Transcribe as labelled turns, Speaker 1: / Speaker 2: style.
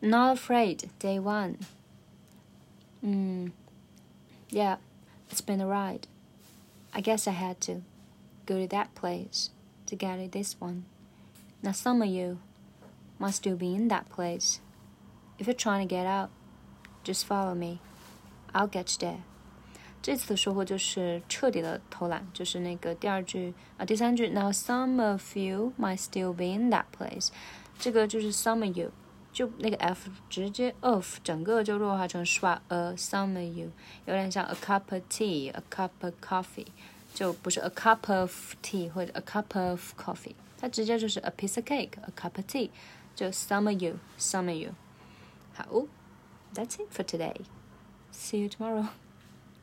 Speaker 1: Not afraid, day one. Mm, yeah, it's been a ride. I guess I had to go to that place to get to this one. Now some of you must still be in that place. If you're trying to get out, just follow me. I'll get you there. 这次的收获就是彻底的偷懒，就是那个第二句啊，第三句。Now some of you might still be in that place，这个就是 some of you， 就那个 f 直接 of 整个就弱化成 schwa a some of you，有点像 a cup of tea，a cup of coffee，就不是 a cup of tea 或者 a cup of coffee，它直接就是 a piece of cake，a cup of tea，就 some of you，some of you。好，That's it for today. See you tomorrow.